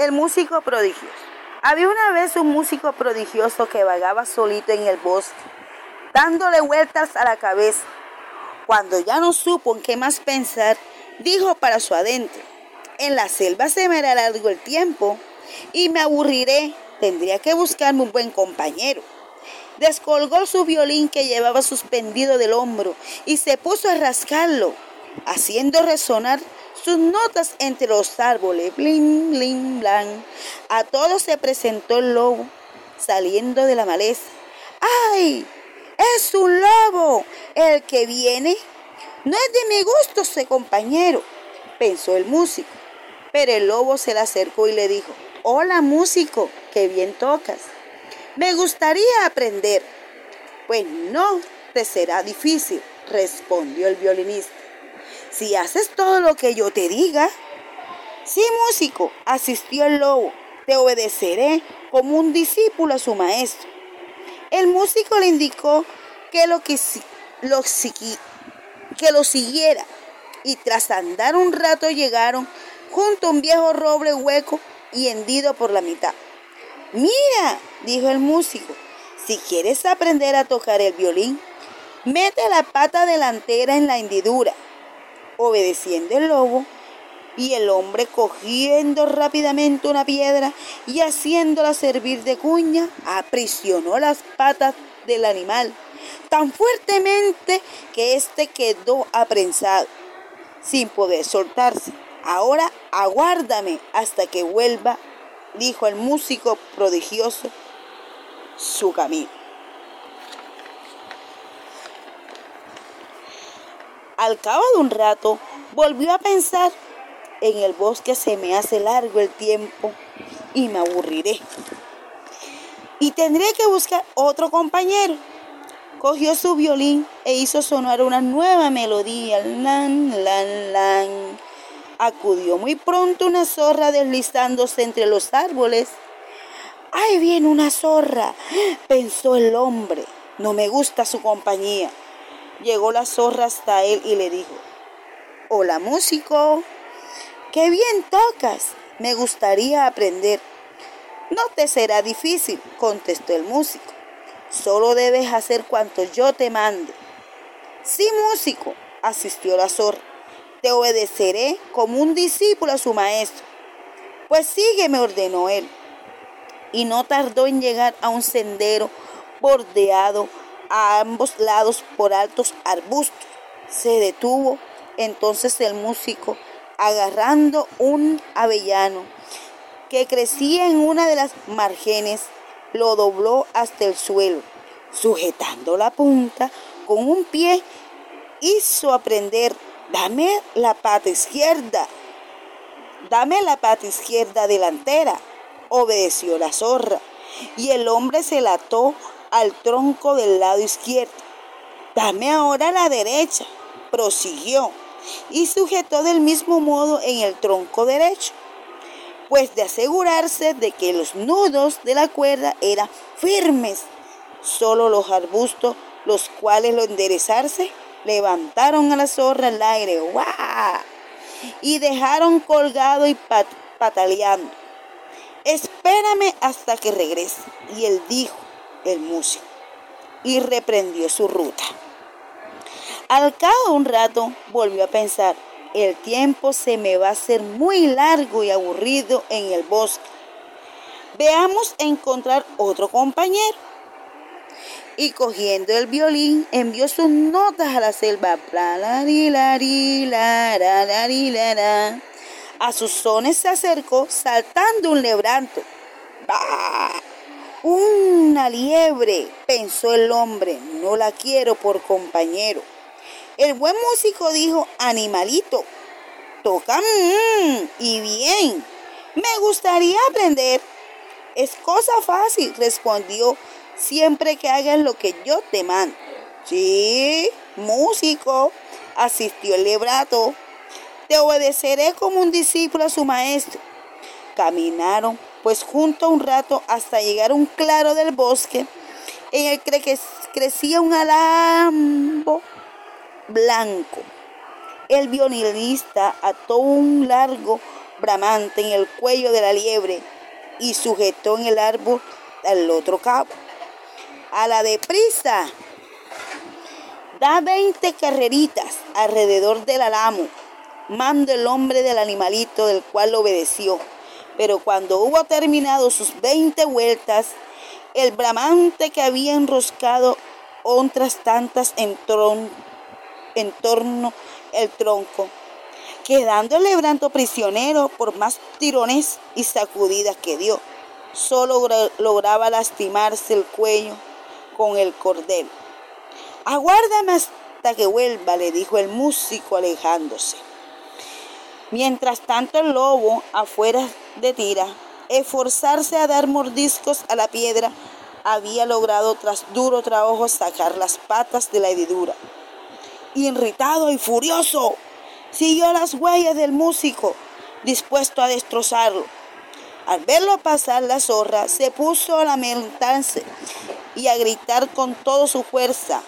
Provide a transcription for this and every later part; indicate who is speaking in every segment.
Speaker 1: El músico prodigioso. Había una vez un músico prodigioso que vagaba solito en el bosque, dándole vueltas a la cabeza. Cuando ya no supo en qué más pensar, dijo para su adentro, en la selva se me hará largo el tiempo y me aburriré, tendría que buscarme un buen compañero. Descolgó su violín que llevaba suspendido del hombro y se puso a rascarlo, haciendo resonar sus notas entre los árboles. Bling, bling, blang. A todos se presentó el lobo saliendo de la maleza. ¡Ay! ¡Es un lobo! El que viene. No es de mi gusto ese compañero, pensó el músico. Pero el lobo se le acercó y le dijo, Hola músico, qué bien tocas. Me gustaría aprender. Pues no te será difícil, respondió el violinista si haces todo lo que yo te diga. Sí, músico, asistió el lobo, te obedeceré como un discípulo a su maestro. El músico le indicó que lo, que, lo, que lo siguiera y tras andar un rato llegaron junto a un viejo roble hueco y hendido por la mitad. Mira, dijo el músico, si quieres aprender a tocar el violín, mete la pata delantera en la hendidura obedeciendo el lobo, y el hombre cogiendo rápidamente una piedra y haciéndola servir de cuña, aprisionó las patas del animal tan fuertemente que éste quedó aprensado, sin poder soltarse. Ahora aguárdame hasta que vuelva, dijo el músico prodigioso, su camino. Al cabo de un rato, volvió a pensar, en el bosque se me hace largo el tiempo y me aburriré. Y tendré que buscar otro compañero. Cogió su violín e hizo sonar una nueva melodía. Lan, lan, lan. Acudió muy pronto una zorra deslizándose entre los árboles. ¡Ahí viene una zorra! pensó el hombre. No me gusta su compañía. Llegó la zorra hasta él y le dijo, Hola músico, qué bien tocas, me gustaría aprender. No te será difícil, contestó el músico, solo debes hacer cuanto yo te mande. Sí, músico, asistió la zorra, te obedeceré como un discípulo a su maestro. Pues sígueme, ordenó él. Y no tardó en llegar a un sendero bordeado a ambos lados por altos arbustos. Se detuvo entonces el músico agarrando un avellano que crecía en una de las márgenes, lo dobló hasta el suelo, sujetando la punta con un pie, hizo aprender, dame la pata izquierda, dame la pata izquierda delantera, obedeció la zorra, y el hombre se la ató al tronco del lado izquierdo. Dame ahora la derecha, prosiguió, y sujetó del mismo modo en el tronco derecho, pues de asegurarse de que los nudos de la cuerda eran firmes, solo los arbustos, los cuales lo enderezarse, levantaron a la zorra al aire, ¡guau! y dejaron colgado y pataleando. Espérame hasta que regrese. Y él dijo, el músico y reprendió su ruta. Al cabo de un rato volvió a pensar, el tiempo se me va a hacer muy largo y aburrido en el bosque. Veamos encontrar otro compañero. Y cogiendo el violín, envió sus notas a la selva. A sus sones se acercó saltando un lebranto. Una liebre, pensó el hombre, no la quiero por compañero. El buen músico dijo, animalito, toca mm, y bien, me gustaría aprender. Es cosa fácil, respondió, siempre que hagas lo que yo te mando. Sí, músico, asistió el lebrato. Te obedeceré como un discípulo a su maestro. Caminaron pues junto un rato hasta llegar a un claro del bosque en el que crecía un alambo blanco. El violinista ató un largo bramante en el cuello de la liebre y sujetó en el árbol al otro cabo. A la deprisa, da veinte carreritas alrededor del alamo, mando el hombre del animalito del cual obedeció. Pero cuando hubo terminado sus veinte vueltas, el bramante que había enroscado otras tantas en, en torno el tronco, quedando el lebranto prisionero por más tirones y sacudidas que dio, solo lograba lastimarse el cuello con el cordel. Aguárdame hasta que vuelva, le dijo el músico alejándose. Mientras tanto el lobo, afuera de tira, esforzarse a dar mordiscos a la piedra, había logrado tras duro trabajo sacar las patas de la hedidura. Irritado y furioso, siguió las huellas del músico, dispuesto a destrozarlo. Al verlo pasar la zorra, se puso a lamentarse y a gritar con toda su fuerza.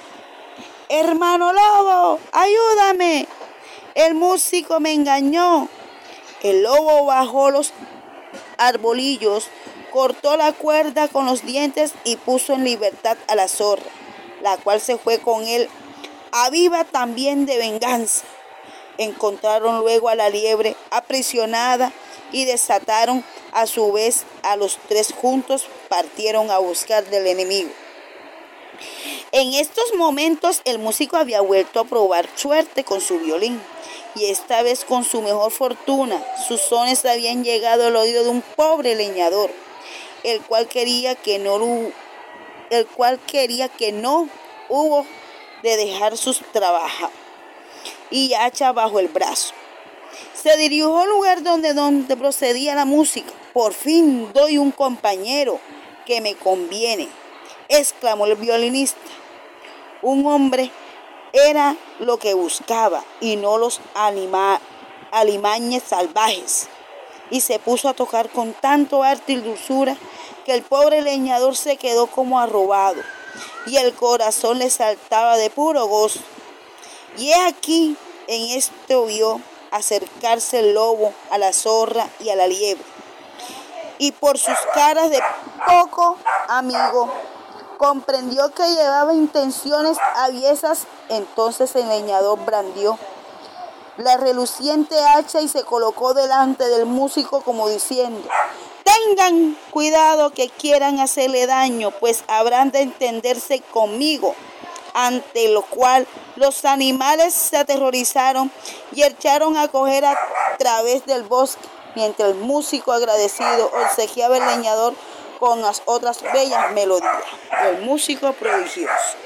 Speaker 1: Hermano lobo, ayúdame. El músico me engañó. El lobo bajó los arbolillos, cortó la cuerda con los dientes y puso en libertad a la zorra, la cual se fue con él, aviva también de venganza. Encontraron luego a la liebre aprisionada y desataron a su vez a los tres juntos, partieron a buscar del enemigo. En estos momentos el músico había vuelto a probar suerte con su violín y esta vez con su mejor fortuna. Sus sones habían llegado al oído de un pobre leñador, el cual quería que no el cual quería que no hubo de dejar sus trabajos y hacha bajo el brazo. Se dirigió al lugar donde, donde procedía la música. Por fin doy un compañero que me conviene, exclamó el violinista. Un hombre era lo que buscaba y no los alimañes salvajes. Y se puso a tocar con tanto arte y dulzura que el pobre leñador se quedó como arrobado y el corazón le saltaba de puro gozo. Y he aquí, en esto vio acercarse el lobo a la zorra y a la liebre. Y por sus caras de poco amigo, comprendió que llevaba intenciones aviesas, entonces el leñador brandió la reluciente hacha y se colocó delante del músico como diciendo, tengan cuidado que quieran hacerle daño, pues habrán de entenderse conmigo, ante lo cual los animales se aterrorizaron y echaron a coger a través del bosque, mientras el músico agradecido obsequiaba el leñador con las otras bellas melodías. El músico prodigioso.